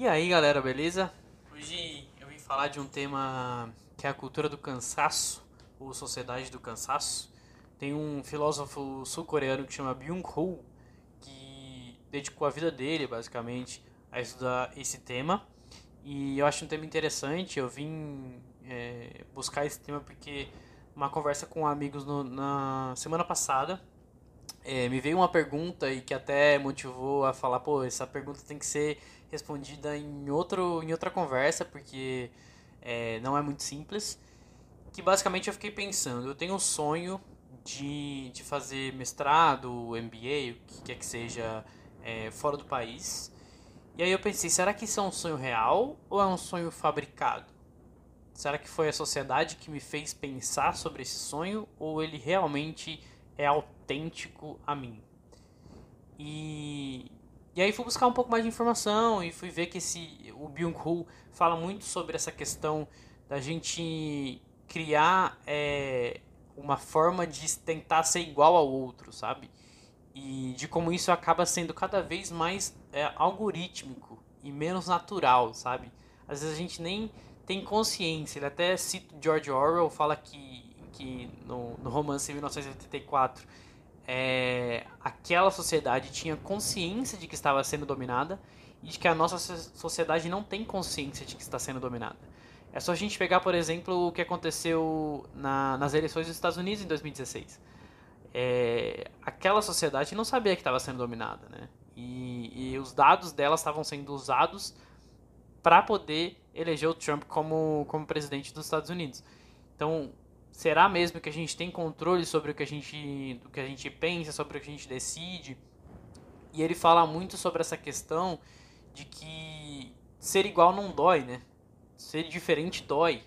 E aí galera, beleza? Hoje eu vim falar de um tema que é a cultura do cansaço, ou sociedade do cansaço. Tem um filósofo sul-coreano que chama Byung-Ho, que dedicou a vida dele, basicamente, a estudar esse tema. E eu acho um tema interessante, eu vim é, buscar esse tema porque uma conversa com amigos no, na semana passada, é, me veio uma pergunta e que até motivou a falar, pô, essa pergunta tem que ser respondida em, outro, em outra conversa, porque é, não é muito simples. Que basicamente eu fiquei pensando, eu tenho um sonho de, de fazer mestrado, MBA, o que quer que seja, é, fora do país. E aí eu pensei, será que isso é um sonho real ou é um sonho fabricado? Será que foi a sociedade que me fez pensar sobre esse sonho ou ele realmente é autêntico a mim? E, e aí fui buscar um pouco mais de informação e fui ver que esse o Byung-Ho fala muito sobre essa questão da gente criar é, uma forma de tentar ser igual ao outro, sabe? E de como isso acaba sendo cada vez mais é, algorítmico e menos natural, sabe? Às vezes a gente nem tem consciência. Ele até cita George Orwell, fala que, que no, no romance 1984 é, aquela sociedade tinha consciência de que estava sendo dominada e de que a nossa sociedade não tem consciência de que está sendo dominada. É só a gente pegar, por exemplo, o que aconteceu na, nas eleições dos Estados Unidos em 2016. É, aquela sociedade não sabia que estava sendo dominada, né? E, e os dados dela estavam sendo usados para poder eleger o Trump como, como presidente dos Estados Unidos. Então, será mesmo que a gente tem controle sobre o que a gente, do que a gente pensa, sobre o que a gente decide? E ele fala muito sobre essa questão de que ser igual não dói, né? Ser diferente dói.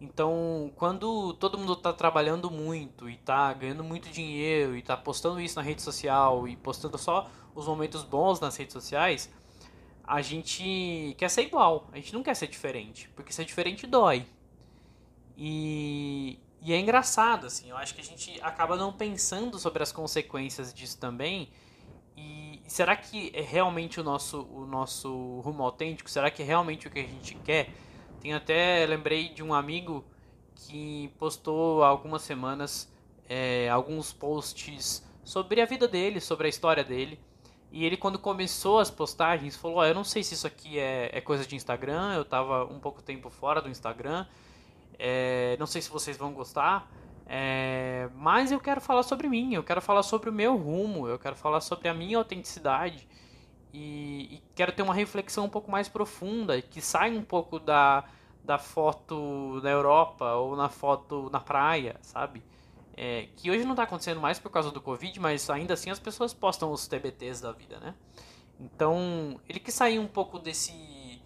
Então, quando todo mundo está trabalhando muito e está ganhando muito dinheiro e está postando isso na rede social e postando só os momentos bons nas redes sociais, a gente quer ser igual, a gente não quer ser diferente, porque ser diferente dói. E, e é engraçado, assim, eu acho que a gente acaba não pensando sobre as consequências disso também. E será que é realmente o nosso, o nosso rumo autêntico? Será que é realmente o que a gente quer? Tem até, lembrei de um amigo que postou há algumas semanas é, alguns posts sobre a vida dele, sobre a história dele. E ele, quando começou as postagens, falou: oh, Eu não sei se isso aqui é, é coisa de Instagram, eu tava um pouco tempo fora do Instagram, é, não sei se vocês vão gostar, é, mas eu quero falar sobre mim, eu quero falar sobre o meu rumo, eu quero falar sobre a minha autenticidade. E, e quero ter uma reflexão um pouco mais profunda, que sai um pouco da, da foto na Europa ou na foto na praia, sabe? É, que hoje não está acontecendo mais por causa do Covid, mas ainda assim as pessoas postam os TBTs da vida, né? Então, ele quis sair um pouco desse,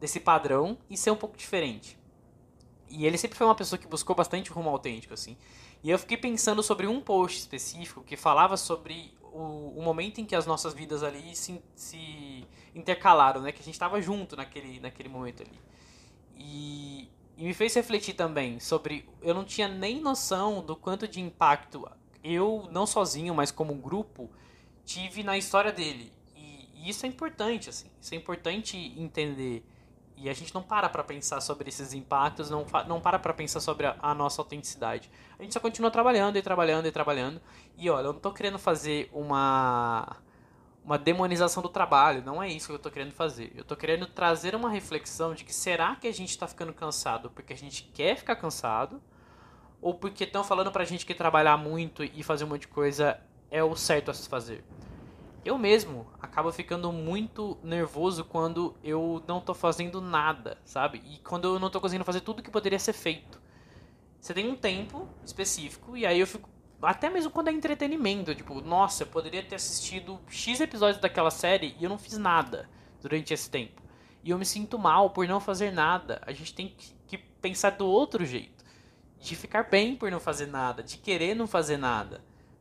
desse padrão e ser um pouco diferente. E ele sempre foi uma pessoa que buscou bastante rumo autêntico, assim. E eu fiquei pensando sobre um post específico que falava sobre o, o momento em que as nossas vidas ali se, se intercalaram, né? Que a gente estava junto naquele, naquele momento ali. E, e me fez refletir também sobre. Eu não tinha nem noção do quanto de impacto eu, não sozinho, mas como grupo, tive na história dele. E, e isso é importante, assim. Isso é importante entender. E a gente não para para pensar sobre esses impactos, não, não para para pensar sobre a, a, nossa autenticidade. A gente só continua trabalhando e trabalhando e trabalhando. E olha, eu não tô querendo fazer uma uma demonização do trabalho. Não é isso que eu estou querendo fazer. Eu estou querendo trazer uma reflexão de que será que a gente está ficando cansado porque a gente quer ficar cansado ou porque estão falando para a gente que trabalhar muito e fazer um monte de coisa é o certo a se fazer. Eu mesmo acabo ficando muito nervoso quando eu não estou fazendo nada, sabe? E quando eu não estou conseguindo fazer tudo que poderia ser feito. Você tem um tempo específico e aí eu fico até mesmo quando é entretenimento, tipo, nossa, eu poderia ter assistido X episódios daquela série e eu não fiz nada durante esse tempo. E eu me sinto mal por não fazer nada. A gente tem que pensar do outro jeito. De ficar bem por não fazer nada, de querer não fazer nada.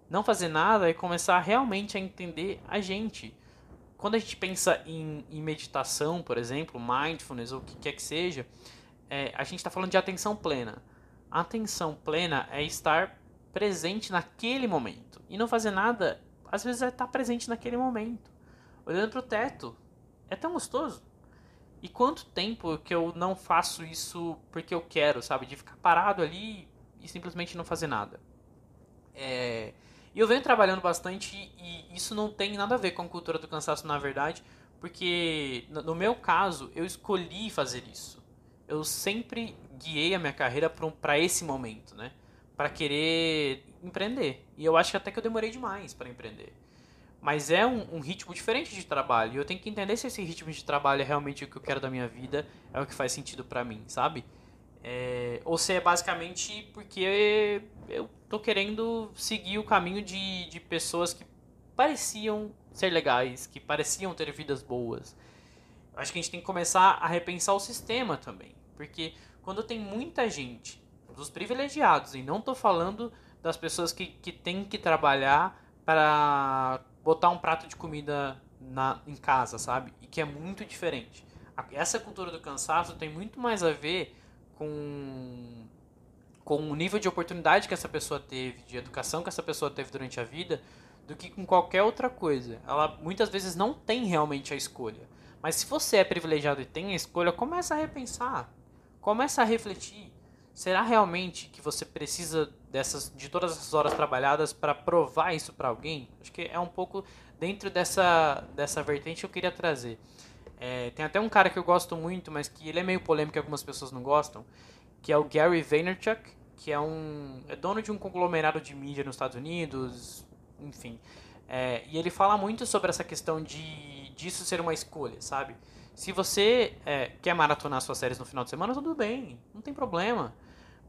Não fazer nada é começar realmente a entender a gente. Quando a gente pensa em, em meditação, por exemplo, mindfulness ou o que quer que seja, é, a gente está falando de atenção plena. Atenção plena é estar presente naquele momento. E não fazer nada, às vezes é estar presente naquele momento. Olhando para o teto. É tão gostoso. E quanto tempo que eu não faço isso porque eu quero, sabe? De ficar parado ali e simplesmente não fazer nada. É... E eu venho trabalhando bastante e isso não tem nada a ver com a cultura do cansaço, na verdade, porque no meu caso eu escolhi fazer isso. Eu sempre guiei a minha carreira para esse momento, né? Para querer empreender. E eu acho que até que eu demorei demais para empreender. Mas é um, um, ritmo diferente de trabalho. E eu tenho que entender se esse ritmo de trabalho é realmente o que eu quero da minha vida, é o que faz sentido para mim, sabe? É, ou se é basicamente porque eu tô querendo seguir o caminho de, de pessoas que pareciam ser legais, que pareciam ter vidas boas. Acho que a gente tem que começar a repensar o sistema também. Porque quando tem muita gente, dos privilegiados, e não tô falando das pessoas que, que têm que trabalhar para botar um prato de comida na, em casa, sabe? E que é muito diferente. Essa cultura do cansaço tem muito mais a ver com, com o nível de oportunidade que essa pessoa teve, de educação que essa pessoa teve durante a vida, do que com qualquer outra coisa. Ela muitas vezes não tem realmente a escolha. Mas se você é privilegiado e tem a escolha, começa a repensar. Começa a refletir. Será realmente que você precisa dessas de todas essas horas trabalhadas para provar isso para alguém? Acho que é um pouco dentro dessa dessa vertente que eu queria trazer. É, tem até um cara que eu gosto muito, mas que ele é meio polêmico e algumas pessoas não gostam, que é o Gary Vaynerchuk, que é um é dono de um conglomerado de mídia nos Estados Unidos, enfim. É, e ele fala muito sobre essa questão de disso ser uma escolha, sabe? Se você é, quer maratonar suas séries no final de semana, tudo bem, não tem problema.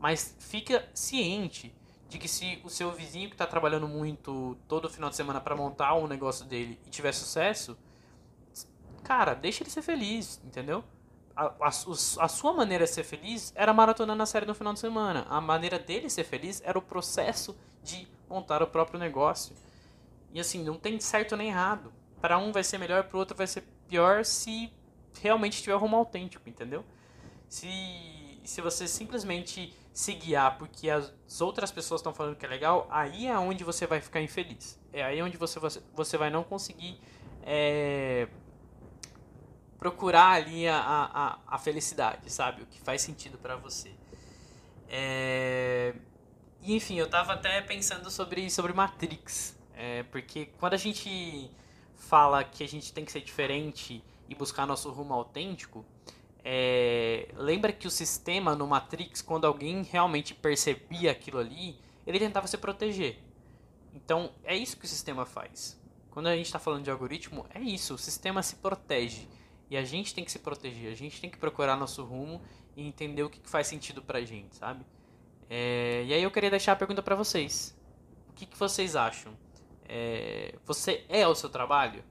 Mas fica ciente de que se o seu vizinho que está trabalhando muito todo final de semana para montar um negócio dele e tiver sucesso, cara, deixa ele ser feliz, entendeu? A, a, a, sua maneira de ser feliz era maratonando a série no final de semana. A maneira dele ser feliz era o processo de montar o próprio negócio. E assim, não tem certo nem errado. Para um vai ser melhor, para o outro vai ser pior se realmente tiver rumo autêntico, entendeu? Se, se você simplesmente se guiar porque as outras pessoas estão falando que é legal, aí é onde você vai ficar infeliz. É aí onde você, você, você vai não conseguir é, procurar ali a, a, a felicidade, sabe? O que faz sentido para você. É, enfim, eu tava até pensando sobre, sobre Matrix. É, porque quando a gente fala que a gente tem que ser diferente e buscar nosso rumo autêntico, é, lembra que o sistema no Matrix, quando alguém realmente percebia aquilo ali, ele tentava se proteger. Então, é isso que o sistema faz. Quando a gente está falando de algoritmo, é isso, o sistema se protege. E a gente tem que se proteger, a gente tem que procurar nosso rumo e entender o que faz sentido pra gente, sabe? É, e aí eu queria deixar a pergunta para vocês. O que, que vocês acham? É, você é o seu trabalho?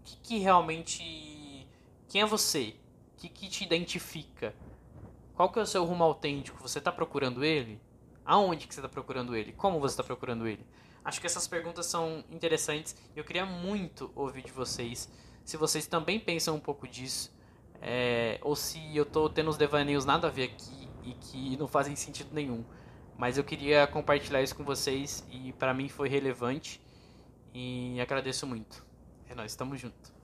O que, que realmente... Quem é você? O que, que te identifica? Qual que é o seu rumo autêntico? Você está procurando ele? Aonde que você está procurando ele? Como você está procurando ele? Acho que essas perguntas são interessantes e eu queria muito ouvir de vocês. Se vocês também pensam um pouco disso, é, ou se eu estou tendo uns devaneios nada a ver aqui e que não fazem sentido nenhum. Mas eu queria compartilhar isso com vocês e para mim foi relevante e agradeço muito. É nós, estamos juntos.